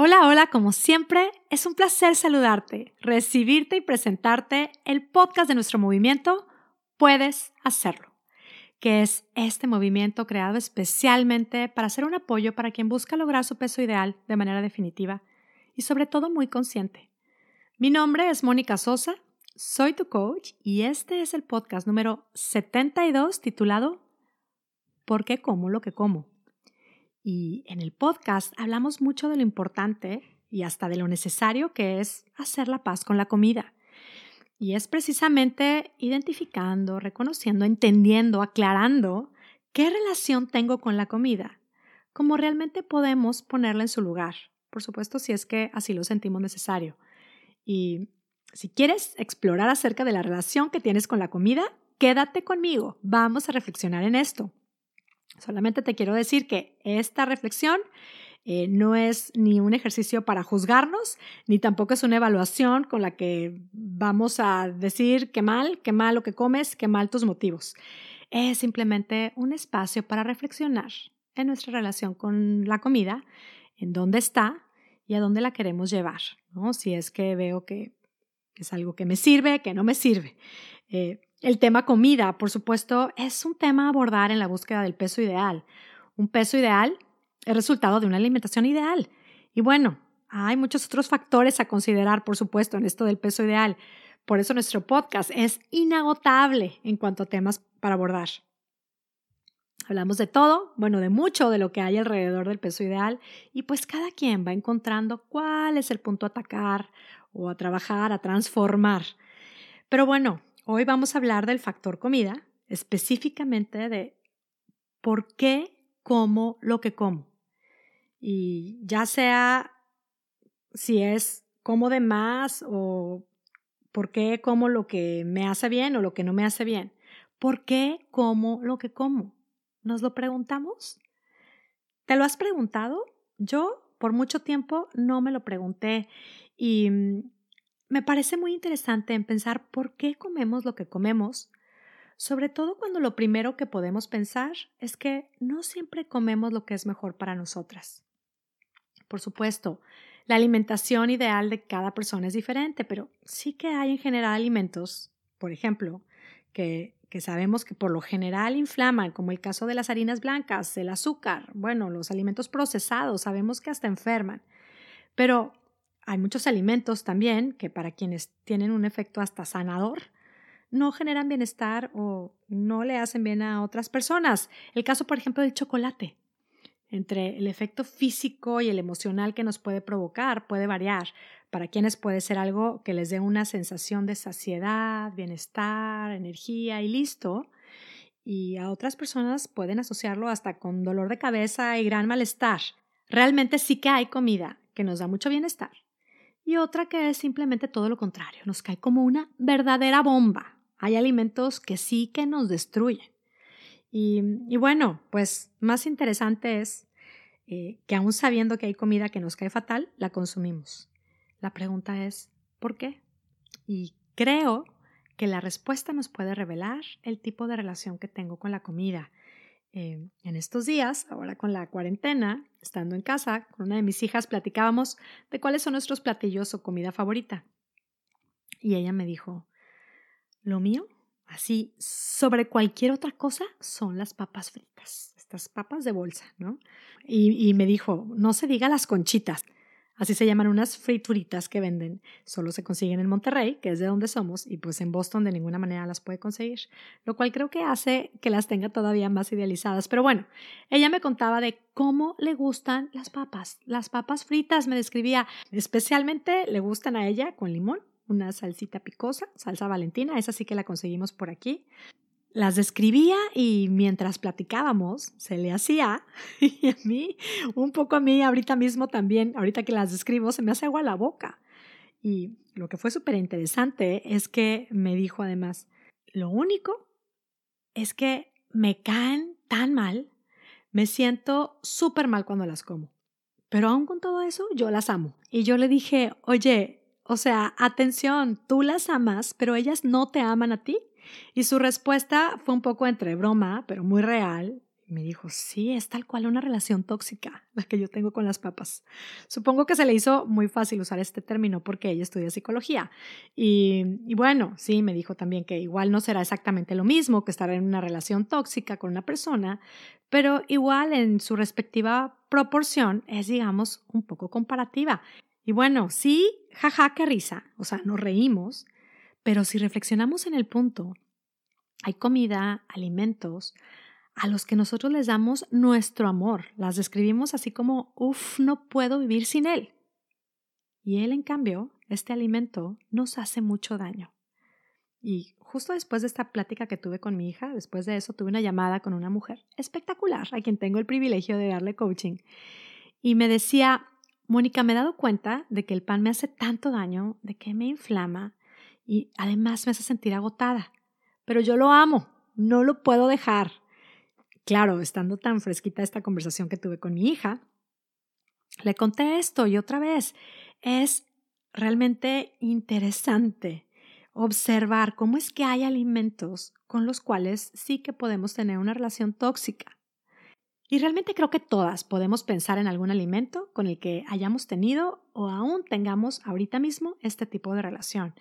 Hola, hola, como siempre, es un placer saludarte, recibirte y presentarte el podcast de nuestro movimiento Puedes hacerlo, que es este movimiento creado especialmente para ser un apoyo para quien busca lograr su peso ideal de manera definitiva y sobre todo muy consciente. Mi nombre es Mónica Sosa, soy tu coach y este es el podcast número 72 titulado ¿Por qué como lo que como? Y en el podcast hablamos mucho de lo importante y hasta de lo necesario que es hacer la paz con la comida. Y es precisamente identificando, reconociendo, entendiendo, aclarando qué relación tengo con la comida, cómo realmente podemos ponerla en su lugar. Por supuesto, si es que así lo sentimos necesario. Y si quieres explorar acerca de la relación que tienes con la comida, quédate conmigo. Vamos a reflexionar en esto. Solamente te quiero decir que esta reflexión eh, no es ni un ejercicio para juzgarnos, ni tampoco es una evaluación con la que vamos a decir qué mal, qué mal lo que comes, qué mal tus motivos. Es simplemente un espacio para reflexionar en nuestra relación con la comida, en dónde está y a dónde la queremos llevar, ¿no? Si es que veo que es algo que me sirve, que no me sirve. Eh, el tema comida, por supuesto, es un tema a abordar en la búsqueda del peso ideal. Un peso ideal es resultado de una alimentación ideal. Y bueno, hay muchos otros factores a considerar, por supuesto, en esto del peso ideal. Por eso nuestro podcast es inagotable en cuanto a temas para abordar. Hablamos de todo, bueno, de mucho de lo que hay alrededor del peso ideal y pues cada quien va encontrando cuál es el punto a atacar o a trabajar, a transformar. Pero bueno, Hoy vamos a hablar del factor comida, específicamente de por qué como lo que como. Y ya sea si es como de más o por qué como lo que me hace bien o lo que no me hace bien. ¿Por qué como lo que como? ¿Nos lo preguntamos? ¿Te lo has preguntado? Yo por mucho tiempo no me lo pregunté y mm, me parece muy interesante en pensar por qué comemos lo que comemos, sobre todo cuando lo primero que podemos pensar es que no siempre comemos lo que es mejor para nosotras. Por supuesto, la alimentación ideal de cada persona es diferente, pero sí que hay en general alimentos, por ejemplo, que, que sabemos que por lo general inflaman, como el caso de las harinas blancas, el azúcar, bueno, los alimentos procesados, sabemos que hasta enferman. Pero hay muchos alimentos también que para quienes tienen un efecto hasta sanador, no generan bienestar o no le hacen bien a otras personas. El caso, por ejemplo, del chocolate. Entre el efecto físico y el emocional que nos puede provocar puede variar. Para quienes puede ser algo que les dé una sensación de saciedad, bienestar, energía y listo. Y a otras personas pueden asociarlo hasta con dolor de cabeza y gran malestar. Realmente sí que hay comida que nos da mucho bienestar y otra que es simplemente todo lo contrario, nos cae como una verdadera bomba. Hay alimentos que sí que nos destruyen. Y, bueno, pues más interesante es eh, que aún sabiendo que hay comida que nos cae fatal, la consumimos. La pregunta es, ¿por qué? Y creo que la respuesta nos puede revelar el tipo de relación que tengo con la comida eh, en estos días, ahora con la cuarentena, estando en casa, con una de mis hijas platicábamos de cuáles son nuestros platillos o comida favorita. Y ella me dijo, lo mío, así, sobre cualquier otra cosa, son las papas fritas, estas papas de bolsa, ¿no? y me dijo, no se diga las conchitas. Así se llaman unas frituritas que venden. Solo se consiguen en Monterrey, que es de donde somos, y pues en Boston de ninguna manera las puede conseguir, lo cual creo que hace que las tenga todavía más idealizadas. Pero bueno, ella me contaba de cómo le gustan las papas. Las papas fritas me describía, especialmente le gustan a ella con limón, una salsita picosa, salsa valentina, esa sí que la conseguimos por aquí las describía y mientras platicábamos se le hacía y a mí, un poco a mí ahorita mismo también, ahorita que las describo, se me hace agua la boca. Y lo que fue súper interesante es que me dijo además, lo único es que me caen tan mal, me siento súper mal cuando las como. Pero aún con todo eso, yo las amo. Y yo le dije, oye, o sea, atención, tú las amas, pero ellas no te aman a ti. Y su respuesta fue un poco entre broma, pero muy real, me dijo, sí, es tal cual una relación tóxica la que yo tengo con las papas. Supongo que se le hizo muy fácil usar este término porque ella estudia psicología. Y, bueno, sí, me dijo también que igual no será exactamente lo mismo que estar en una relación tóxica con una persona, pero igual en su respectiva proporción es, digamos, un poco comparativa. Y bueno, sí, jaja, qué risa, o sea, nos reímos, pero si reflexionamos en el punto, hay comida, alimentos, a los que nosotros les damos nuestro amor. Las describimos así como, uff, no puedo vivir sin él. Y él, en cambio, este alimento nos hace mucho daño. Y justo después de esta plática que tuve con mi hija, después de eso tuve una llamada con una mujer espectacular, a quien tengo el privilegio de darle coaching. Y me decía, Mónica, me he dado cuenta de que el pan me hace tanto daño, de que me inflama y además me hace sentir agotada. Pero yo lo amo, no lo puedo dejar claro, estando tan fresquita esta conversación que tuve con mi hija, le conté esto y otra vez es realmente interesante observar cómo es que hay alimentos con los cuales sí que podemos tener una relación tóxica. Y realmente creo que todas podemos pensar en algún alimento con el que hayamos tenido o aún tengamos ahorita mismo este tipo de relación.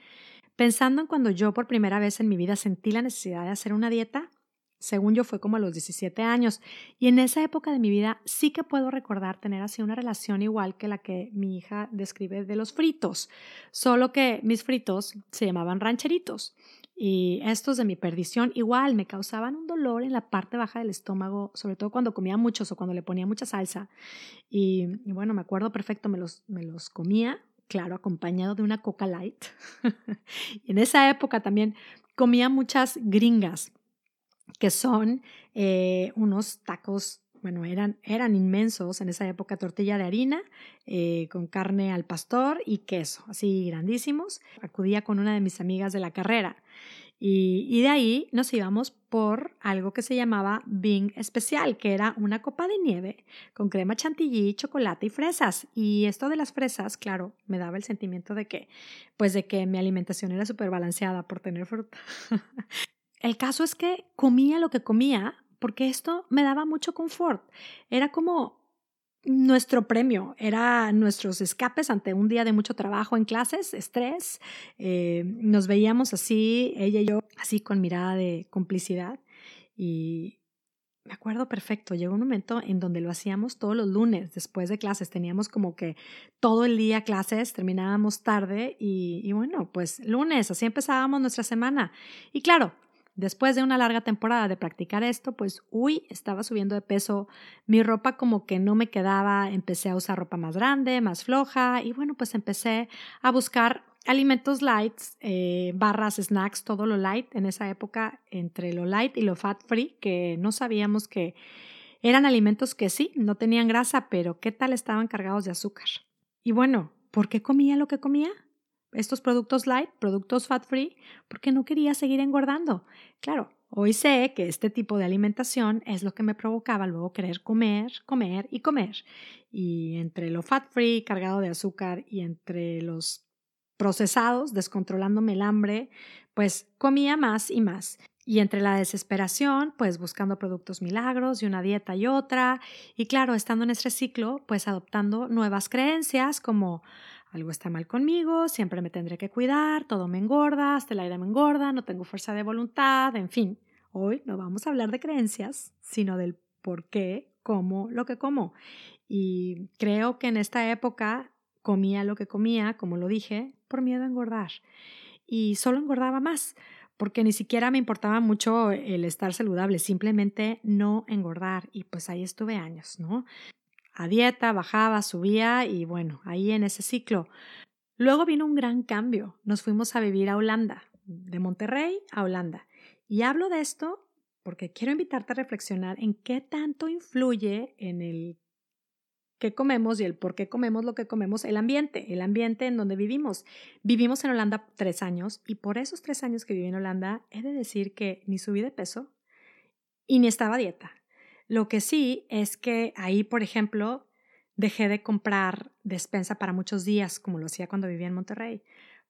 Pensando en cuando yo por primera vez en mi vida sentí la necesidad de hacer una dieta, según yo fue como a los 17 años. Y en esa época de mi vida sí que puedo recordar tener así una relación igual que la que mi hija describe de los fritos, solo que mis fritos se llamaban rancheritos. Y estos de mi perdición igual me causaban un dolor en la parte baja del estómago, sobre todo cuando comía muchos o cuando le ponía mucha salsa. Y, bueno, me acuerdo perfecto, me los, me los comía, claro, acompañado de una Coca Light. en esa época también comía muchas gringas que son eh, unos tacos, bueno, eran, eran inmensos en esa época, tortilla de harina eh, con carne al pastor y queso, así grandísimos. Acudía con una de mis amigas de la carrera. Y, de ahí nos íbamos por algo que se llamaba Bing Especial, que era una copa de nieve con crema chantilly, chocolate y fresas. Y esto de las fresas, claro, me daba el sentimiento de que, pues de que mi alimentación era súper balanceada por tener fruta. El caso es que comía lo que comía porque esto me daba mucho confort. Era como nuestro premio, era nuestros escapes ante un día de mucho trabajo en clases, estrés. Eh, nos veíamos así, ella y yo, así con mirada de complicidad. Y me acuerdo perfecto, llegó un momento en donde lo hacíamos todos los lunes después de clases. Teníamos como que todo el día clases, terminábamos tarde y, y bueno, pues lunes, así empezábamos nuestra semana. Y claro, Después de una larga temporada de practicar esto, pues, uy, estaba subiendo de peso, mi ropa como que no me quedaba, empecé a usar ropa más grande, más floja, y bueno, pues empecé a buscar alimentos light, eh, barras, snacks, todo lo light en esa época, entre lo light y lo fat free, que no sabíamos que eran alimentos que sí, no tenían grasa, pero qué tal estaban cargados de azúcar. Y bueno, ¿por qué comía lo que comía? Estos productos light, productos fat free, porque no quería seguir engordando. Claro, hoy sé que este tipo de alimentación es lo que me provocaba luego querer comer, comer y comer. Y entre lo fat free, cargado de azúcar, y entre los procesados, descontrolándome el hambre, pues comía más y más. Y entre la desesperación, pues buscando productos milagros y una dieta y otra. Y claro, estando en ese ciclo, pues adoptando nuevas creencias como algo está mal conmigo, siempre me tendré que cuidar, todo me engorda, hasta el aire me engorda, no tengo fuerza de voluntad, en fin. Hoy no vamos a hablar de creencias, sino del por qué como lo que como. Y creo que en esta época comía lo que comía, como lo dije, por miedo a engordar. Y solo engordaba más, porque ni siquiera me importaba mucho el estar saludable, simplemente no engordar. Y pues ahí estuve años, ¿no? A dieta, bajaba, subía y bueno, ahí en ese ciclo. Luego vino un gran cambio. Nos fuimos a vivir a Holanda, de Monterrey a Holanda. Y hablo de esto porque quiero invitarte a reflexionar en qué tanto influye en el qué comemos y el por qué comemos lo que comemos, el ambiente, el ambiente en donde vivimos. Vivimos en Holanda tres años y por esos tres años que viví en Holanda he de decir que ni subí de peso y ni estaba a dieta. Lo que sí es que ahí, por ejemplo, dejé de comprar despensa para muchos días, como lo hacía cuando vivía en Monterrey,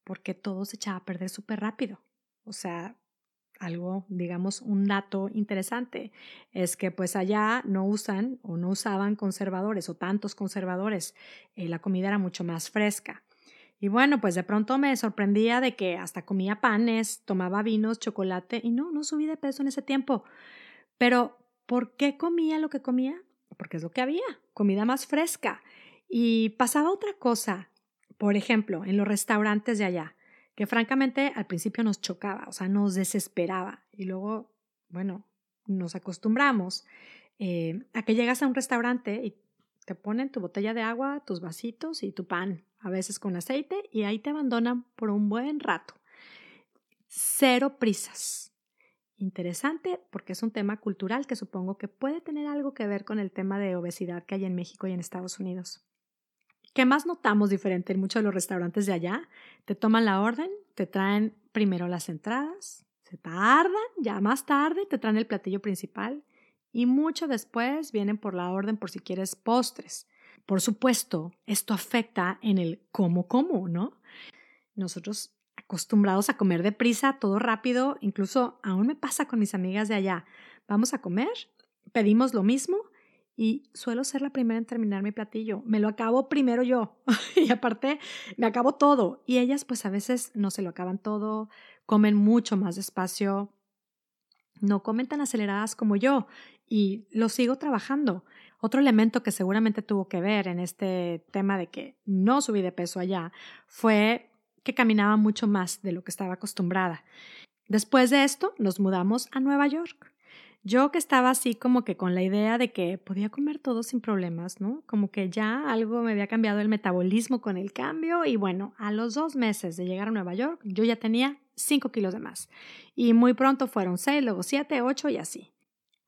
porque todo se echaba a perder súper rápido. O sea, algo, digamos, un dato interesante es que pues allá no usan o no usaban conservadores o tantos conservadores. Eh, la comida era mucho más fresca. Y bueno, pues de pronto me sorprendía de que hasta comía panes, tomaba vinos, chocolate y no, no subí de peso en ese tiempo. Pero, ¿por qué comía lo que comía? Porque es lo que había, comida más fresca. Y pasaba otra cosa, por ejemplo, en los restaurantes de allá que francamente al principio nos chocaba, o sea, nos desesperaba y luego, bueno, nos acostumbramos eh, a que llegas a un restaurante y te ponen tu botella de agua, tus vasitos y tu pan, a veces con aceite, y ahí te abandonan por un buen rato. Cero prisas. Interesante porque es un tema cultural que supongo que puede tener algo que ver con el tema de obesidad que hay en México y en Estados Unidos. ¿Qué más notamos diferente en muchos de los restaurantes de allá? Te toman la orden, te traen primero las entradas, se tardan, ya más tarde te traen el platillo principal y mucho después vienen por la orden por si quieres postres. Por supuesto, esto afecta en el cómo como, ¿no? Nosotros acostumbrados a comer deprisa, todo rápido, incluso aún me pasa con mis amigas de allá. Vamos a comer, pedimos lo mismo y suelo ser la primera en terminar mi platillo. Me lo acabo primero yo y aparte me acabo todo. Y ellas pues a veces no se lo acaban todo, comen mucho más despacio, no comen tan aceleradas como yo y lo sigo trabajando. Otro elemento que seguramente tuvo que ver en este tema de que no subí de peso allá fue que caminaba mucho más de lo que estaba acostumbrada. Después de esto nos mudamos a Nueva York. Yo que estaba así como que con la idea de que podía comer todo sin problemas, ¿no? Como que ya algo me había cambiado el metabolismo con el cambio y bueno, a los dos meses de llegar a Nueva York yo ya tenía cinco kilos de más y muy pronto fueron seis, luego siete, ocho y así.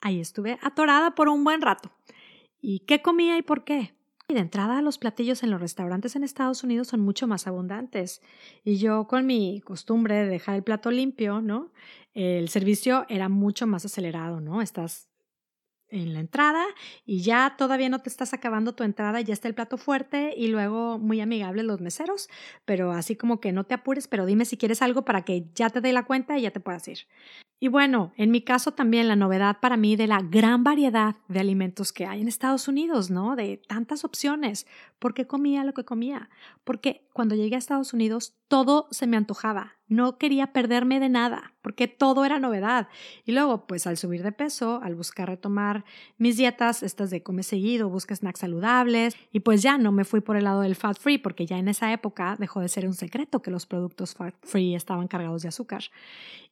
Ahí estuve atorada por un buen rato. ¿Y qué comía y por qué? Y de entrada, los platillos en los restaurantes en Estados Unidos son mucho más abundantes. Y yo, con mi costumbre de dejar el plato limpio, ¿no? El servicio era mucho más acelerado, ¿no? Estás en la entrada y ya todavía no te estás acabando tu entrada, ya está el plato fuerte y luego muy amigables los meseros, pero así como que no te apures, pero dime si quieres algo para que ya te dé la cuenta y ya te puedas ir. Y bueno, en mi caso también la novedad para mí de la gran variedad de alimentos que hay en Estados Unidos, ¿no? De tantas opciones. ¿Por qué comía lo que comía? Porque cuando llegué a Estados Unidos todo se me antojaba. No quería perderme de nada, porque todo era novedad. Y luego, pues al subir de peso, al buscar retomar mis dietas, estas de come seguido, busca snacks saludables, y pues ya no me fui por el lado del fat free, porque ya en esa época dejó de ser un secreto que los productos fat free estaban cargados de azúcar.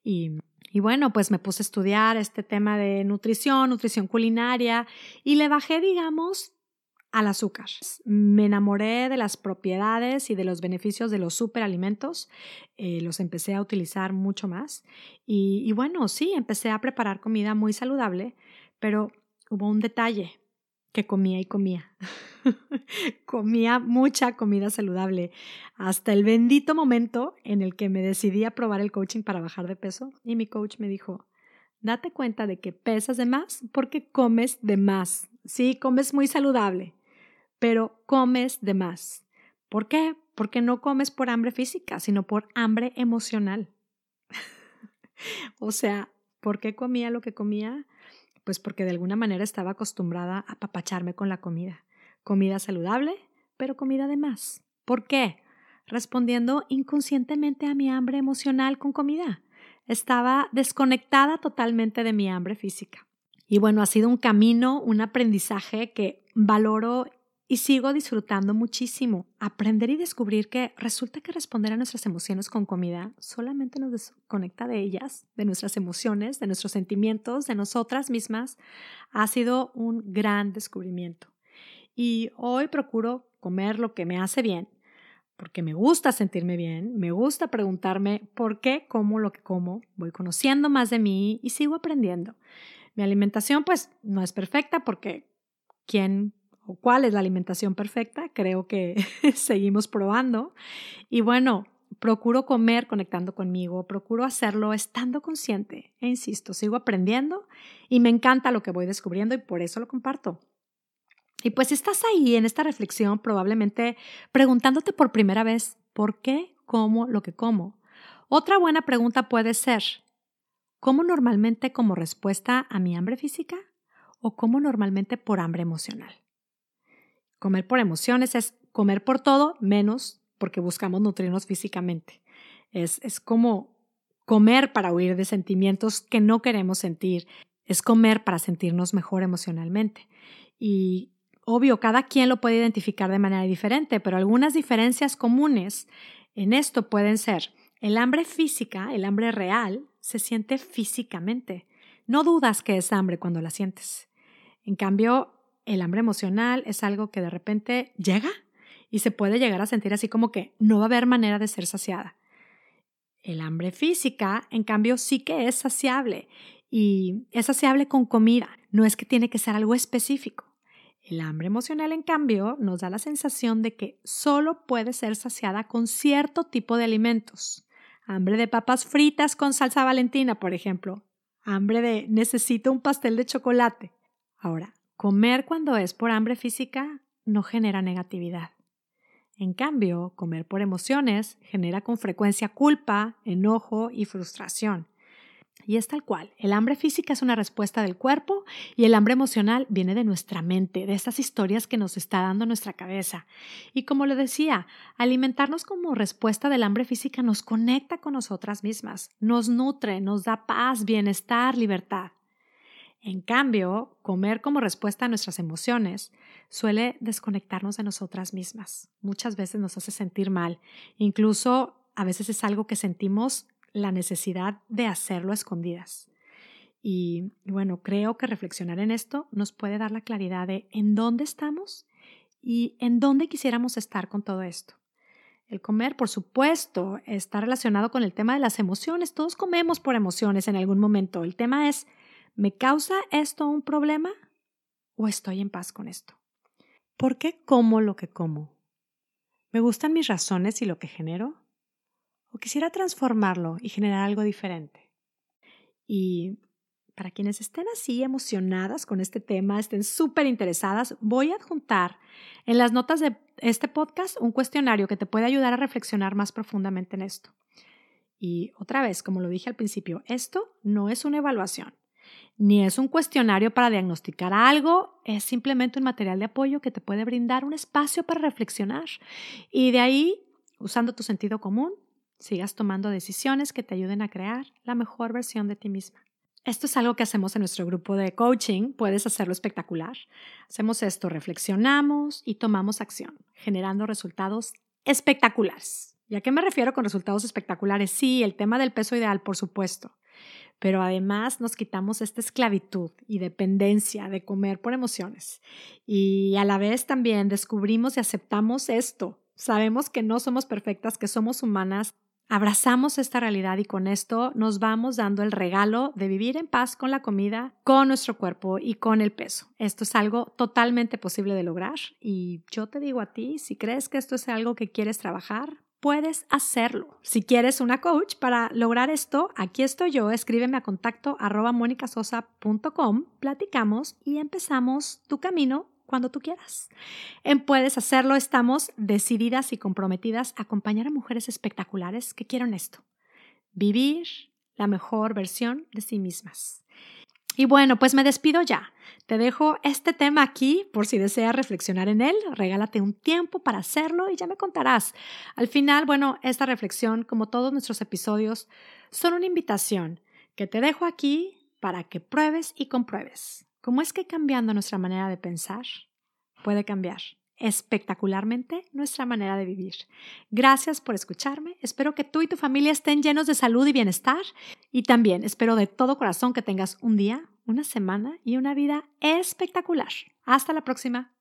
Y y bueno, pues me puse a estudiar este tema de nutrición, nutrición culinaria y le bajé, digamos, al azúcar. Me enamoré de las propiedades y de los beneficios de los superalimentos, eh, los empecé a utilizar mucho más y, y bueno, sí, empecé a preparar comida muy saludable, pero hubo un detalle que comía y comía. comía mucha comida saludable hasta el bendito momento en el que me decidí a probar el coaching para bajar de peso y mi coach me dijo, date cuenta de que pesas de más porque comes de más. Sí, comes muy saludable, pero comes de más. ¿Por qué? Porque no comes por hambre física, sino por hambre emocional. o sea, ¿por qué comía lo que comía? Pues porque de alguna manera estaba acostumbrada a papacharme con la comida. Comida saludable, pero comida de más. ¿Por qué? Respondiendo inconscientemente a mi hambre emocional con comida. Estaba desconectada totalmente de mi hambre física. Y bueno, ha sido un camino, un aprendizaje que valoro y sigo disfrutando muchísimo. Aprender y descubrir que resulta que responder a nuestras emociones con comida solamente nos desconecta de ellas, de nuestras emociones, de nuestros sentimientos, de nosotras mismas, ha sido un gran descubrimiento. Y hoy procuro comer lo que me hace bien, porque me gusta sentirme bien, me gusta preguntarme por qué como lo que como, voy conociendo más de mí y sigo aprendiendo. Mi alimentación pues no es perfecta porque quién o cuál es la alimentación perfecta, creo que seguimos probando. Y bueno, procuro comer conectando conmigo, procuro hacerlo estando consciente. E insisto, sigo aprendiendo y me encanta lo que voy descubriendo y por eso lo comparto. Y pues estás ahí en esta reflexión probablemente preguntándote por primera vez, ¿por qué como lo que como? Otra buena pregunta puede ser, ¿Como normalmente como respuesta a mi hambre física o como normalmente por hambre emocional? Comer por emociones es comer por todo menos porque buscamos nutrirnos físicamente. Es, es como comer para huir de sentimientos que no queremos sentir. Es comer para sentirnos mejor emocionalmente. Y obvio, cada quien lo puede identificar de manera diferente, pero algunas diferencias comunes en esto pueden ser el hambre física, el hambre real, se siente físicamente. No dudas que es hambre cuando la sientes. En cambio, el hambre emocional es algo que de repente llega y se puede llegar a sentir así como que no va a haber manera de ser saciada. El hambre física, en cambio, sí que es saciable y es saciable con comida, no es que tiene que ser algo específico. El hambre emocional, en cambio, nos da la sensación de que solo puede ser saciada con cierto tipo de alimentos. Hambre de papas fritas con salsa valentina, por ejemplo. Hambre de necesito un pastel de chocolate. Ahora, comer cuando es por hambre física no genera negatividad. En cambio, comer por emociones genera con frecuencia culpa, enojo y frustración. Y es tal cual. El hambre física es una respuesta del cuerpo y el hambre emocional viene de nuestra mente, de estas historias que nos está dando nuestra cabeza. Y como le decía, alimentarnos como respuesta del hambre física nos conecta con nosotras mismas, nos nutre, nos da paz, bienestar, libertad. En cambio, comer como respuesta a nuestras emociones suele desconectarnos de nosotras mismas. Muchas veces nos hace sentir mal. Incluso a veces es algo que sentimos la necesidad de hacerlo a escondidas. Y bueno, creo que reflexionar en esto nos puede dar la claridad de en dónde estamos y en dónde quisiéramos estar con todo esto. El comer, por supuesto, está relacionado con el tema de las emociones. Todos comemos por emociones en algún momento. El tema es ¿Me causa esto un problema o estoy en paz con esto? ¿Por qué como lo que como? ¿Me gustan mis razones y lo que genero? ¿O quisiera transformarlo y generar algo diferente? Y para quienes estén así emocionadas con este tema, estén súper interesadas, voy a adjuntar en las notas de este podcast un cuestionario que te puede ayudar a reflexionar más profundamente en esto. Y otra vez, como lo dije al principio, esto no es una evaluación ni es un cuestionario para diagnosticar algo, es simplemente un material de apoyo que te puede brindar un espacio para reflexionar. Y de ahí, usando tu sentido común, sigas tomando decisiones que te ayuden a crear la mejor versión de ti misma. Esto es algo que hacemos en nuestro grupo de coaching, puedes hacerlo espectacular. Hacemos esto, reflexionamos y tomamos acción, generando resultados espectaculares. ¿Y a qué me refiero con resultados espectaculares? Sí, el tema del peso ideal, por supuesto pero además nos quitamos esta esclavitud y dependencia de comer por emociones. Y a la vez también descubrimos y aceptamos esto. Sabemos que no somos perfectas, que somos humanas. Abrazamos esta realidad y con esto nos vamos dando el regalo de vivir en paz con la comida, con nuestro cuerpo y con el peso. Esto es algo totalmente posible de lograr y yo te digo a ti, si crees que esto es algo que quieres trabajar, puedes hacerlo. Si quieres una coach para lograr esto, aquí estoy yo. Escríbeme a contacto arroba monicasosa.com, platicamos y empezamos tu camino cuando tú quieras. En Puedes Hacerlo estamos decididas y comprometidas a acompañar a mujeres espectaculares que quieren esto, vivir la mejor versión de sí mismas. Y bueno, pues me despido ya. Te dejo este tema aquí por si deseas reflexionar en él. Regálate un tiempo para hacerlo y ya me contarás. Al final, bueno, esta reflexión, como todos nuestros episodios, son una invitación que te dejo aquí para que pruebes y compruebes. ¿Cómo es que cambiando nuestra manera de pensar puede cambiar espectacularmente nuestra manera de vivir. Gracias por escucharme. Espero que tú y tu familia estén llenos de salud y bienestar. Y también espero de todo corazón que tengas un día, una semana y una vida espectacular. Hasta la próxima.